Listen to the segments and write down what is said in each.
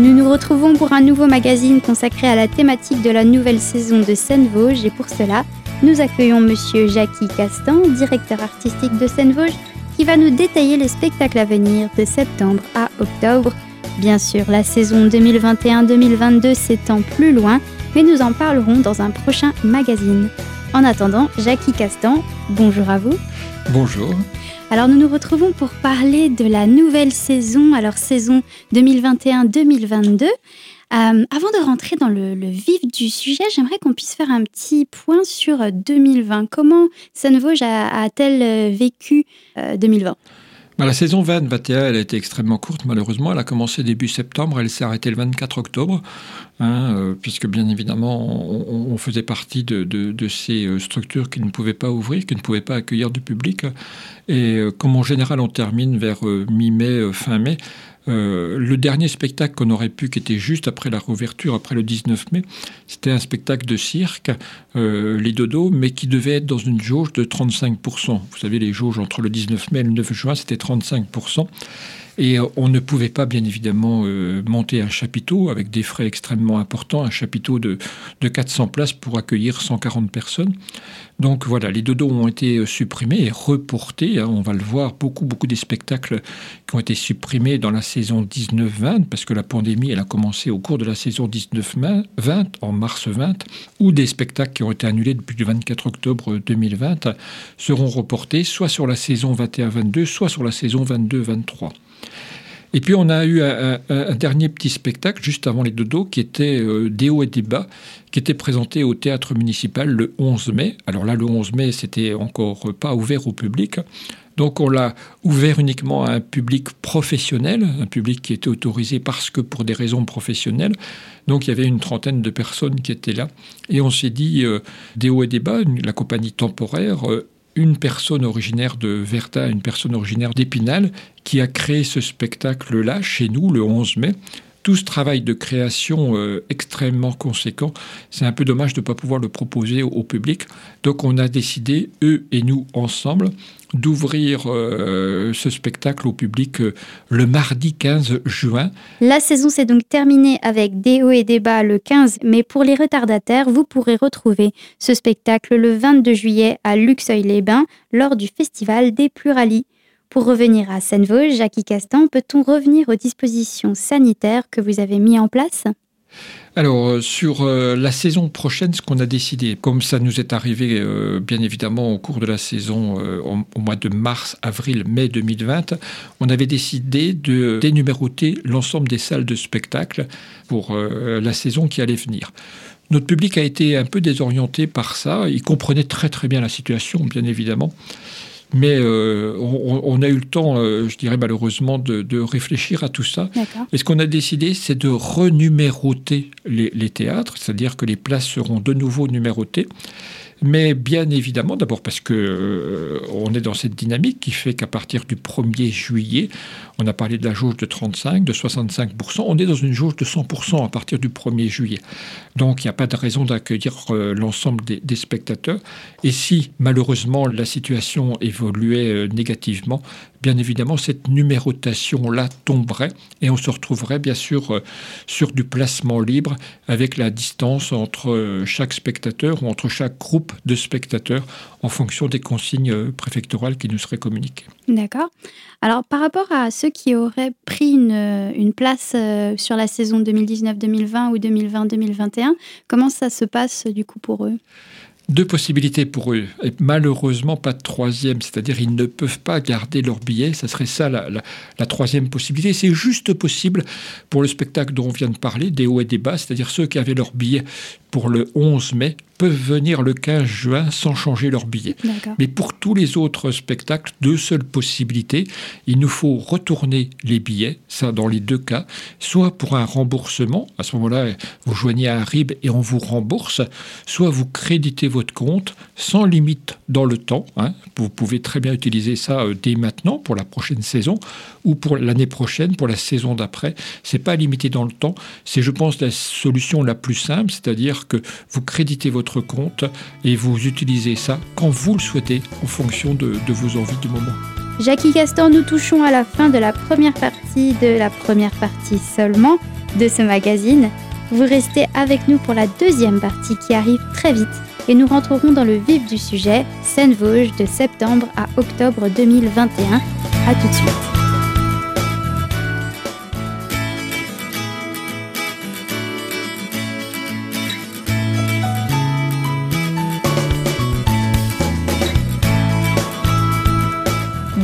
Nous nous retrouvons pour un nouveau magazine consacré à la thématique de la nouvelle saison de Seine-Vosges et pour cela, nous accueillons monsieur Jackie Castan, directeur artistique de Seine-Vosges, qui va nous détailler les spectacles à venir de septembre à octobre. Bien sûr, la saison 2021-2022 s'étend plus loin, mais nous en parlerons dans un prochain magazine. En attendant, Jackie Castan, bonjour à vous. Bonjour. Alors nous nous retrouvons pour parler de la nouvelle saison, alors saison 2021-2022. Euh, avant de rentrer dans le, vif du sujet, j'aimerais qu'on puisse faire un petit point sur 2020. Comment Seine-Vosges a-t-elle euh, vécu 2020 euh, la saison 20-21, elle a été extrêmement courte, malheureusement. Elle a commencé début septembre, elle s'est arrêtée le 24 octobre, hein, euh, puisque bien évidemment, on, faisait partie de, ces euh, structures qui ne pouvaient pas ouvrir, qui ne pouvaient pas accueillir du public. Et euh, comme en général, on termine vers mi-mai, fin mai, euh, le dernier spectacle qu'on aurait pu, qui était juste après la réouverture, après le 19 mai, c'était un spectacle de cirque, euh, Les Dodos, mais qui devait être dans une jauge de 35%. Vous savez, les jauges entre le 19 mai et le 9 juin, c'était 35%. Et euh, on ne pouvait pas, bien évidemment, euh, monter un chapiteau avec des frais extrêmement importants, un chapiteau de, de 400 places pour accueillir 140 personnes. Donc voilà, les dodos ont été euh, supprimés et reportés. Hein. on va le voir, beaucoup, beaucoup des spectacles qui ont été supprimés dans la saison 19-20, parce que la pandémie, elle a commencé au cours de la saison 19-20, en mars 20, ou des spectacles qui ont été annulés depuis le 24 octobre 2020, seront reportés soit sur la saison 21-22, soit sur la saison 22-23. Et puis on a eu un, dernier petit spectacle juste avant les dodos qui était euh, Des hauts et des bas, qui était présenté au théâtre municipal le 11 mai. Alors là, le 11 mai, c'était encore pas ouvert au public. Donc on l'a ouvert uniquement à un public professionnel, un public qui était autorisé parce que pour des raisons professionnelles. Donc il y avait une trentaine de personnes qui étaient là. Et on s'est dit, euh, Des hauts et des bas, la compagnie temporaire, euh, une personne originaire de Verta, une personne originaire d'Épinal, qui a créé ce spectacle-là chez nous le 11 mai. Tout ce travail de création euh, extrêmement conséquent, c'est un peu dommage de ne pas pouvoir le proposer au public. Donc on a décidé, eux et nous ensemble, d'ouvrir euh, ce spectacle au public euh, le mardi 15 juin. La saison s'est donc terminée avec des hauts et des bas le 15, mais pour les retardataires, vous pourrez retrouver ce spectacle le 22 juillet à Luxeuil-les-Bains lors du festival des Pluralies. Pour revenir à Seine-Vosges, Jackie Castan, peut-on revenir aux dispositions sanitaires que vous avez mises en place? Alors, euh, sur euh, la saison prochaine, ce qu'on a décidé, comme ça nous est arrivé euh, bien évidemment au cours de la saison au, mois de mars, avril, mai 2020, on avait décidé de dénuméroter l'ensemble des salles de spectacle pour la saison qui allait venir. Notre public a été un peu désorienté par ça. Il comprenait très très bien la situation, bien évidemment. Mais euh, on, a eu le temps, euh, je dirais malheureusement, de, réfléchir à tout ça. Et ce qu'on a décidé, c'est de renuméroter les, les théâtres, c'est-à-dire que les places seront de nouveau numérotées. Mais bien évidemment, d'abord parce que euh, on est dans cette dynamique qui fait qu'à partir du 1er juillet, on a parlé de la jauge de 35, de 65%, on est dans une jauge de 100% à partir du 1er juillet. Donc il n'y a pas de raison d'accueillir euh, l'ensemble des, spectateurs. Et si malheureusement la situation évoluait euh, négativement, bien évidemment cette numérotation-là tomberait et on se retrouverait bien sûr sur du placement libre avec la distance entre chaque spectateur ou entre chaque groupe de spectateurs en fonction des consignes euh, préfectorales qui nous seraient communiquées. D'accord. Alors par rapport à ceux qui auraient pris une, euh, place euh, sur la saison 2019-2020 ou 2020-2021, comment ça se passe du coup pour eux? Deux possibilités pour eux, et malheureusement pas de troisième, c'est-à-dire ils ne peuvent pas garder leur billet, ça serait ça la, troisième possibilité. C'est juste possible pour le spectacle dont on vient de parler, des hauts et des bas, c'est-à-dire ceux qui avaient leur billet pour le 11 mai peuvent venir le 15 juin sans changer leur billet. Mais pour tous les autres spectacles, deux seules possibilités. Il nous faut retourner les billets, ça dans les deux cas, soit pour un remboursement, à ce moment-là, vous joignez à un RIB et on vous rembourse, soit vous créditez votre compte sans limite dans le temps. Hein. Vous pouvez très bien utiliser ça euh, dès maintenant pour la prochaine saison ou pour l'année prochaine, pour la saison d'après. C'est pas limité dans le temps. C'est, je pense, la solution la plus simple, c'est-à-dire que vous créditez votre compte et vous utilisez ça quand vous le souhaitez en fonction de, vos envies du moment. Jackie Castor, nous touchons à la fin de la première partie, de la première partie seulement de ce magazine. Vous restez avec nous pour la deuxième partie qui arrive très vite et nous rentrerons dans le vif du sujet, Seine-Vosges de septembre à octobre 2021. A tout de suite.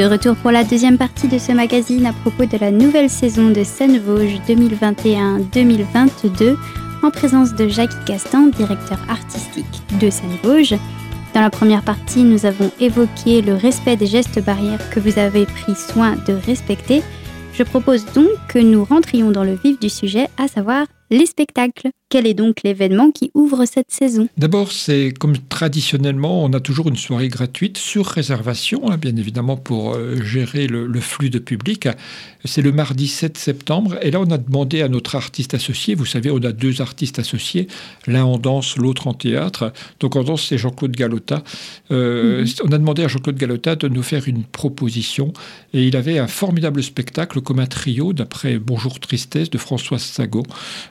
De retour pour la deuxième partie de ce magazine à propos de la nouvelle saison de Seine-Vosges 2021-2022 en présence de Jacques Castan, directeur artistique de Seine-Vosges. Dans la première partie, nous avons évoqué le respect des gestes barrières que vous avez pris soin de respecter. Je propose donc que nous rentrions dans le vif du sujet, à savoir les spectacles. Quel est donc l'événement qui ouvre cette saison? D'abord, c'est comme traditionnellement, on a toujours une soirée gratuite sur réservation, hein, bien évidemment pour euh, gérer le, flux de public. C'est le mardi 7 septembre. Et là, on a demandé à notre artiste associé, vous savez, on a deux artistes associés, l'un en danse, l'autre en théâtre. Donc en danse, c'est Jean-Claude Galota. Euh, mhm. On a demandé à Jean-Claude Galota de nous faire une proposition. Et il avait un formidable spectacle comme un trio, d'après Bonjour Tristesse de Françoise Sago.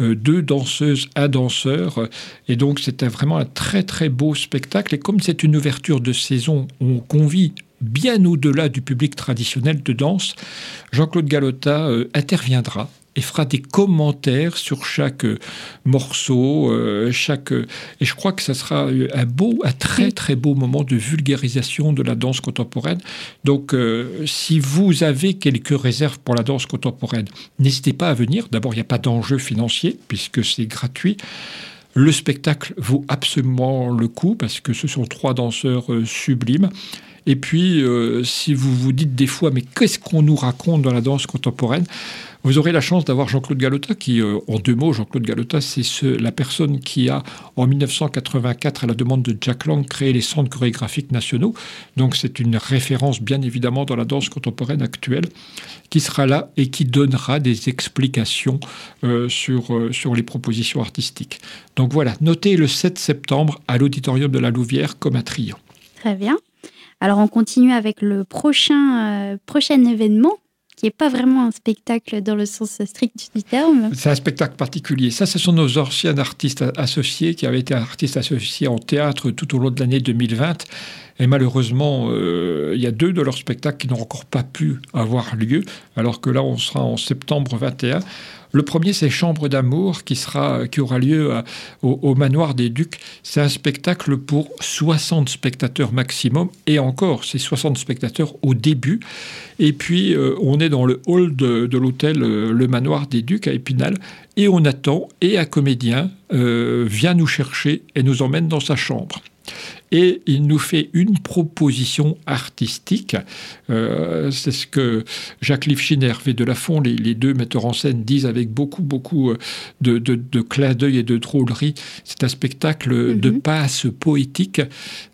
Euh, deux danseuses un danseur. Et donc, c'était vraiment un très, très beau spectacle. Et comme c'est une ouverture de saison, on convie bien au-delà du public traditionnel de danse. Jean-Claude Galota euh, interviendra et fera des commentaires sur chaque euh, morceau, euh, chaque et je crois que ça sera un beau, un très très beau moment de vulgarisation de la danse contemporaine. Donc, si vous avez quelques réserves pour la danse contemporaine, n'hésitez pas à venir. D'abord, il n'y a pas d'enjeu financier puisque c'est gratuit. Le spectacle vaut absolument le coup parce que ce sont trois danseurs sublimes. Et puis, euh, si vous vous dites des fois, mais qu'est-ce qu'on nous raconte dans la danse contemporaine? Vous aurez la chance d'avoir Jean-Claude Galota, qui, euh, en deux mots, Jean-Claude Galota, c'est la personne qui a, en 1984, à la demande de Jack Lang, créé les centres chorégraphiques nationaux. Donc c'est une référence, bien évidemment, dans la danse contemporaine actuelle, qui sera là et qui donnera des explications euh, sur, sur les propositions artistiques. Donc voilà, notez le 7 septembre à l'Auditorium de la Louvière comme un trio. Très bien. Alors on continue avec le prochain, euh, prochain événement qui n'est pas vraiment un spectacle dans le sens strict du terme. C'est un spectacle particulier. Ça, ce sont nos anciens artistes associés qui avaient été artistes associés en théâtre tout au long de l'année 2020. Et malheureusement, euh, il y a deux de leurs spectacles qui n'ont encore pas pu avoir lieu, alors que là, on sera en septembre 21. Le premier, c'est Chambre d'amour, qui, aura lieu au, Manoir des Ducs. C'est un spectacle pour 60 spectateurs maximum, et encore, c'est 60 spectateurs au début. Et puis, euh, on est dans le hall de, l'hôtel euh, Le Manoir des Ducs à Épinal, et on attend, et un comédien euh, vient nous chercher et nous emmène dans sa chambre et il nous fait une proposition artistique. Euh, c'est ce que Jacques Lifshin et Hervé Delafont, les, les deux metteurs en scène, disent avec beaucoup, beaucoup euh, de, de, clins d'œil et de drôlerie. C'est un spectacle de mhm. passe poétique,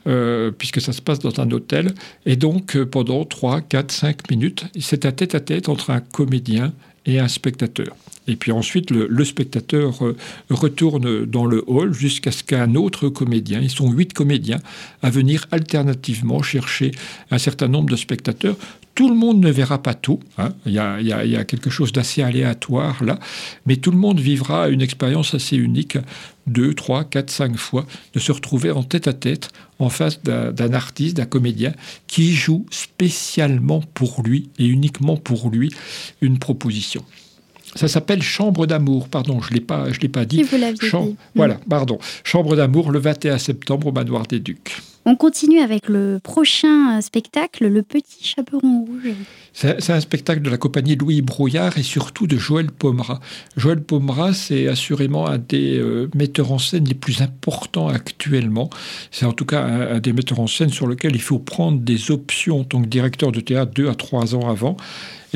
euh, puisque ça se passe dans un hôtel. Et donc, pendant 3, 4, 5 minutes, c'est un tête-à-tête entre un comédien et un spectateur. Et puis ensuite, le, spectateur euh, retourne dans le hall jusqu'à ce qu'un autre comédien, ils sont huit comédiens, à venir alternativement chercher un certain nombre de spectateurs. Tout le monde ne verra pas tout, hein. il, y a, quelque chose d'assez aléatoire là, mais tout le monde vivra une expérience assez unique, deux, trois, quatre, cinq fois, de se retrouver en tête à tête en face d'un artiste, d'un comédien qui joue spécialement pour lui et uniquement pour lui une proposition. Ça s'appelle Chambre d'amour. Pardon, je ne l'ai pas, je l'ai pas dit. vous dit. Voilà, pardon. Chambre d'amour le 21 septembre au Manoir des Ducs. On continue avec le prochain spectacle, Le Petit Chaperon Rouge. C'est un spectacle de la compagnie Louis Brouillard et surtout de Joël Pomera. Joël Pomera, c'est assurément un des euh, metteurs en scène les plus importants actuellement. C'est en tout cas un, des metteurs en scène sur lequel il faut prendre des options en tant que directeur de théâtre deux à trois ans avant.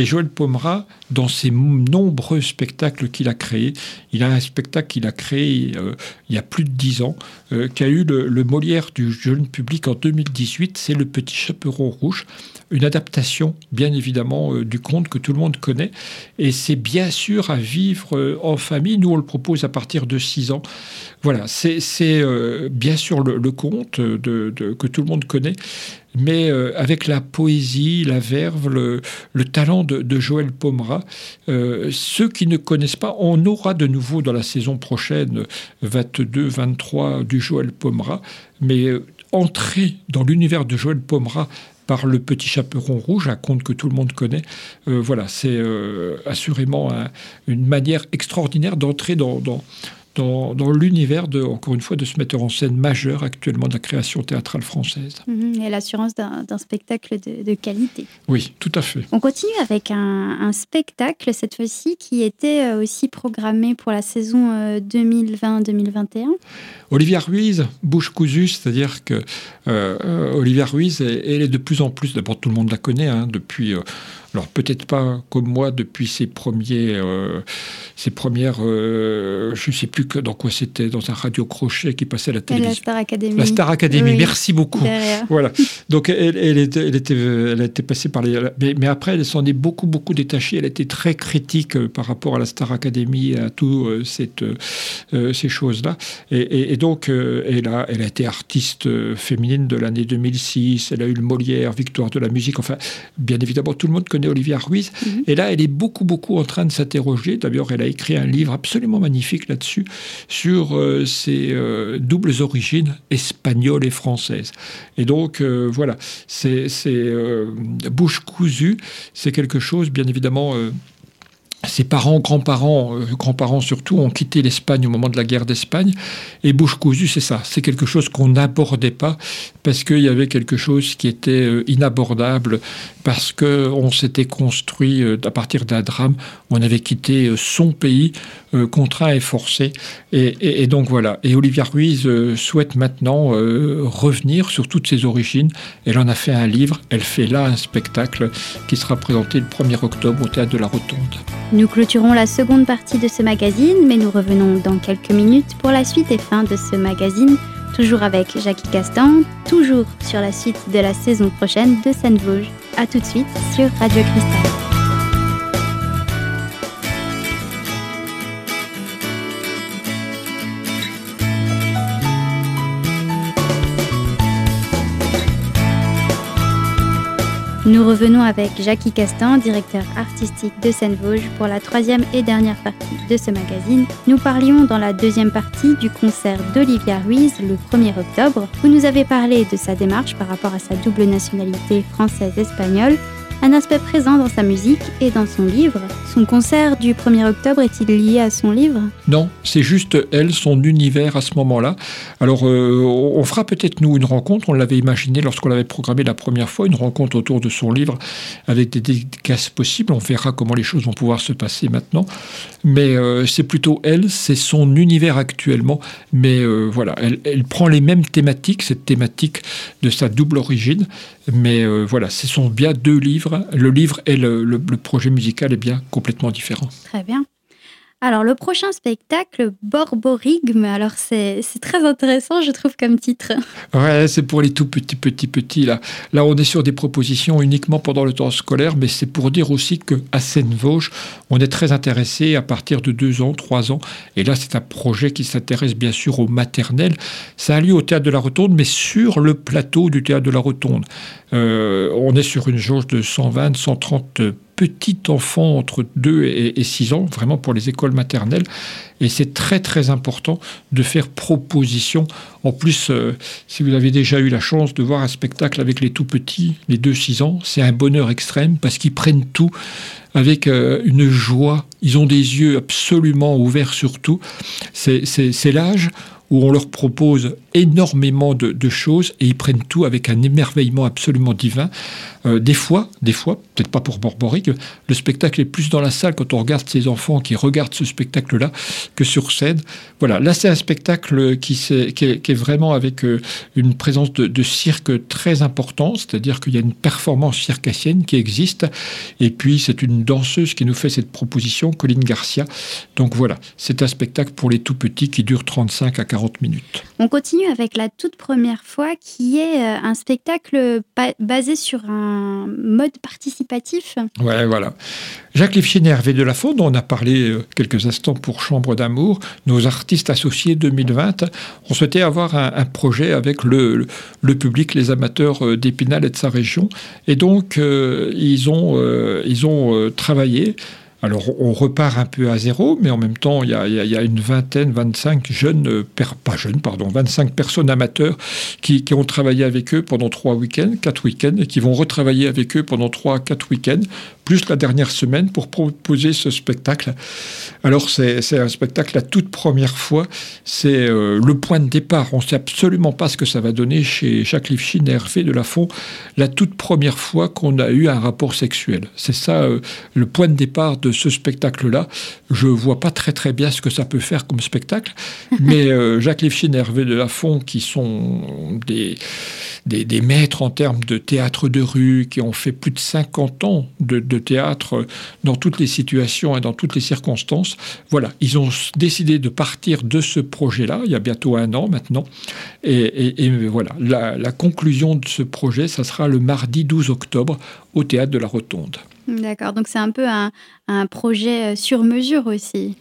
Et Joël Pomera, dans ses nombreux spectacles qu'il a créés, il a un spectacle qu'il a créé euh, il y a plus de dix ans, euh, qui a eu le, Molière du jeune public en 2018, c'est Le Petit Chaperon Rouge une adaptation, bien évidemment, euh, du conte que tout le monde connaît. Et c'est bien sûr à vivre en famille. Nous, on le propose à partir de 6 ans. voilà, c'est bien sûr le, conte que tout le monde connaît, mais euh, avec la poésie, la verve, le, talent de, Joël Pomera. ceux qui ne connaissent pas, on aura de nouveau dans la saison prochaine 22-23 du Joël Pomera, mais entrer dans l'univers de Joël Pomera par Le Petit Chaperon Rouge, un conte que tout le monde connaît. Euh, voilà, c'est euh, assurément une manière extraordinaire d'entrer dans, l'univers, de, encore une fois, de ce metteur en scène majeur actuellement de la création théâtrale française. Mhm, et l'assurance d'un spectacle de, qualité. Oui, tout à fait. On continue avec un, spectacle, cette fois-ci, qui était euh, aussi programmé pour la saison 2020-2021. Euh, Olivia Ruiz, bouche cousue, c'est-à-dire que euh, Olivia Ruiz, elle, est de plus en plus, d'abord tout le monde la connaît, hein, depuis... Alors peut-être pas comme moi depuis ses premiers, euh, ses premières, euh, je ne sais plus que dans quoi c'était, dans un radio crochet qui passait à la télévision. La Star Academy. La Star Academy. Merci beaucoup. Voilà. Donc elle, elle, était, elle, était, elle a été passée par les, mais, après elle s'en est beaucoup beaucoup détachée. Elle était très critique euh, par rapport à la Star Academy, à tout cette, ces choses-là. Et, et, donc elle a, elle a été artiste féminine de l'année 2006. Elle a eu le Molière, Victoire de la musique. Enfin, bien évidemment, tout le monde connaît Olivia Ruiz. Mhm. Et là, elle est beaucoup, beaucoup en train de s'interroger. D'ailleurs, elle a écrit un livre absolument magnifique là-dessus, sur euh, ses euh, doubles origines espagnoles et françaises. Et donc, euh, voilà, c'est bouche cousue. C'est quelque chose, bien évidemment ses parents, grands-parents, euh, grands-parents surtout, ont quitté l'Espagne au moment de la guerre d'Espagne. Et bouche cousue, c'est ça. C'est quelque chose qu'on n'abordait pas parce qu'il y avait quelque chose qui était euh, inabordable, parce qu'on s'était construit euh, à partir d'un drame. On avait quitté son pays, contraint et forcé. Et, donc voilà. Et Olivia Ruiz souhaite maintenant revenir sur toutes ses origines. Elle en a fait un livre. Elle fait là un spectacle qui sera présenté le 1er octobre au Théâtre de la Rotonde. Nous clôturons la seconde partie de ce magazine, mais nous revenons dans quelques minutes pour la suite et fin de ce magazine, toujours avec Jackie Castan, toujours sur la suite de la saison prochaine de Seine-Vosges. A tout de suite sur Radio Cristal. Nous revenons avec Jackie Castan, directeur artistique de Seine-Vosges, pour la troisième et dernière partie de ce magazine. Nous parlions dans la deuxième partie du concert d'Olivia Ruiz le 1er octobre. Vous nous avez parlé de sa démarche par rapport à sa double nationalité française-espagnole un aspect présent dans sa musique et dans son livre. Son concert du 1er octobre est-il lié à son livre? Non, c'est juste elle, son univers à ce moment-là. Alors, euh, on fera peut-être nous une rencontre, on l'avait imaginé lorsqu'on l'avait programmé la première fois, une rencontre autour de son livre avec des dédicaces possibles. On verra comment les choses vont pouvoir se passer maintenant. Mais euh, c'est plutôt elle, c'est son univers actuellement. Mais euh, voilà, elle, elle, prend les mêmes thématiques, cette thématique de sa double origine. Mais voilà, ce sont bien deux livres le livre et le, projet musical est bien complètement différent. Très bien. Alors, le prochain spectacle, Borborigme, alors c'est très intéressant, je trouve, comme titre. Ouais, c'est pour les tout petits, petits, petits. Là, là on est sur des propositions uniquement pendant le temps scolaire, mais c'est pour dire aussi qu'à Seine-Vosges, on est très intéressé à partir de deux ans, trois ans. Et là, c'est un projet qui s'intéresse bien sûr au maternel. Ça a lieu au Théâtre de la Rotonde, mais sur le plateau du Théâtre de la Rotonde. Euh, on est sur une jauge de 120, 130 petit enfant entre 2 et 6 ans, vraiment pour les écoles maternelles. Et c'est très très important de faire proposition. En plus, euh, si vous avez déjà eu la chance de voir un spectacle avec les tout petits, les 2-6 ans, c'est un bonheur extrême parce qu'ils prennent tout avec euh, une joie. Ils ont des yeux absolument ouverts sur tout. C'est l'âge où on leur propose énormément de, choses et ils prennent tout avec un émerveillement absolument divin. Euh, des fois, des fois, peut-être pas pour Borboric, le spectacle est plus dans la salle quand on regarde ces enfants qui regardent ce spectacle-là que sur scène. Voilà, là c'est un spectacle qui, est, vraiment avec euh, une présence de, cirque très importante, c'est-à-dire qu'il y a une performance circassienne qui existe et puis c'est une danseuse qui nous fait cette proposition, Colline Garcia. Donc voilà, c'est un spectacle pour les tout petits qui dure 35 à 40 40 minutes. On continue avec la toute première fois qui est euh, un spectacle basé sur un mode participatif. Ouais, voilà. Jacques Lifchine et Hervé Delafond, dont on a parlé euh, quelques instants pour Chambre d'amour, nos artistes associés 2020, ont souhaité avoir un, projet avec le, le, public, les amateurs euh, d'Épinal et de sa région. Et donc, ils ont, ils ont travaillé alors on repart un peu à zéro, mais en même temps, il y a, une vingtaine, 25 jeunes, euh, pas jeunes, pardon, 25 personnes amateurs qui, ont travaillé avec eux pendant trois week-ends, quatre week-ends, et qui vont retravailler avec eux pendant trois, quatre week-ends, plus la dernière semaine pour proposer ce spectacle. Alors c'est un spectacle la toute première fois, c'est euh, le point de départ. On ne sait absolument pas ce que ça va donner chez Jacques Lifshin et Hervé de la toute première fois qu'on a eu un rapport sexuel. C'est ça euh, le point de départ de ce spectacle-là. Je vois pas très très bien ce que ça peut faire comme spectacle, mais euh, Jacques Lifshin et Hervé de Lafont, qui sont des, des, maîtres en termes de théâtre de rue, qui ont fait plus de 50 ans de, théâtre dans toutes les situations et dans toutes les circonstances, voilà, ils ont décidé de partir de ce projet-là, il y a bientôt un an maintenant, et, voilà, la, la conclusion de ce projet, ça sera le mardi 12 octobre au théâtre de la Rotonde. D'accord, donc c'est un peu un, projet euh, sur mesure aussi.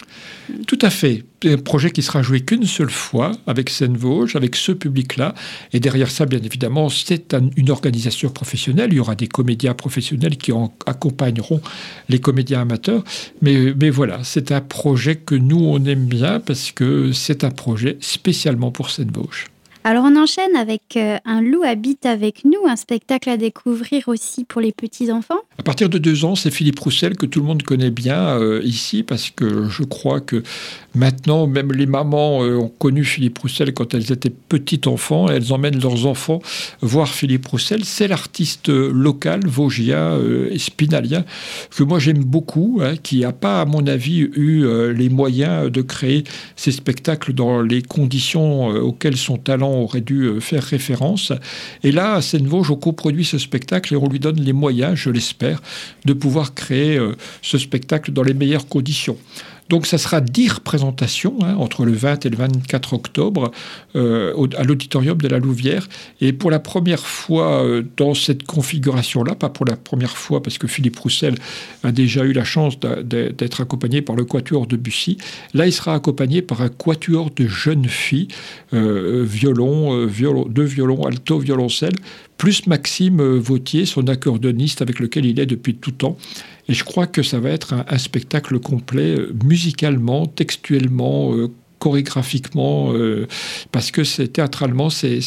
Tout à fait. Un projet qui sera joué qu'une seule fois avec Seine-Vosges, avec ce public-là. Et derrière ça, bien évidemment, c'est une organisation professionnelle. Il y aura des comédiens professionnels qui accompagneront les comédiens amateurs. Mais, mais voilà, c'est un projet que nous, on aime bien parce que c'est un projet spécialement pour Seine-Vosges. Alors on enchaîne avec euh, Un loup habite avec nous, un spectacle à découvrir aussi pour les petits-enfants. À partir de deux ans, c'est Philippe Roussel que tout le monde connaît bien euh, ici parce que je crois que maintenant, même les mamans euh, ont connu Philippe Roussel quand elles étaient petites enfants et elles emmènent leurs enfants voir Philippe Roussel. C'est l'artiste local, vosgien et spinalien que moi j'aime beaucoup, hein, qui n'a pas, à mon avis, eu les moyens de créer ces spectacles dans les conditions auxquelles son talent aurait dû euh, faire référence. Et là, à Seine-Vosges, on coproduit ce spectacle et on lui donne les moyens, je l'espère, de pouvoir créer euh, ce spectacle dans les meilleures conditions. Donc ça sera 10 représentations hein, entre le 20 et le 24 octobre euh, à l'auditorium de la Louvière. Et pour la première fois euh, dans cette configuration-là, pas pour la première fois parce que Philippe Roussel a déjà eu la chance d'être accompagné par le quatuor de Bussy, là il sera accompagné par un quatuor de jeunes filles, euh, violon, violon, deux violons, alto, violoncelle, plus Maxime Vautier, son accordoniste avec lequel il est depuis tout temps. Et je crois que ça va être un, spectacle complet, euh, musicalement, textuellement, euh, chorégraphiquement, euh, parce que c'est théâtralement, c'est,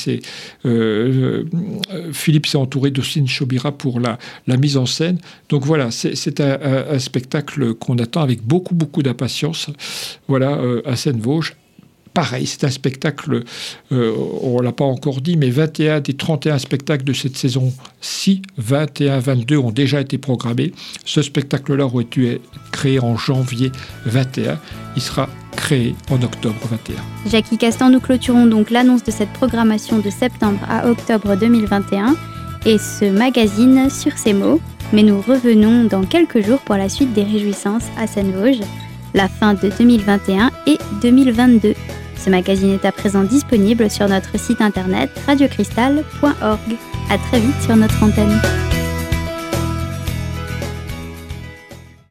Philippe s'est entouré d'Ossine Chobira pour la, mise en scène. Donc voilà, c'est, un, un, spectacle qu'on attend avec beaucoup, beaucoup d'impatience. Voilà, à Seine-Vosges, pareil, c'est un spectacle, euh, on ne l'a pas encore dit, mais 21 des 31 spectacles de cette saison-ci, 21-22 ont déjà été programmés. Ce spectacle-là aurait être créé en janvier 21. Il sera créé en octobre 21. Jackie Castan, nous clôturons donc l'annonce de cette programmation de septembre à octobre 2021 et ce magazine sur ces mots. Mais nous revenons dans quelques jours pour la suite des réjouissances à Seine-Vosges, la fin de 2021 et 2022. Ce magazine est à présent disponible sur notre site internet radiocristal.org. À très vite sur notre antenne.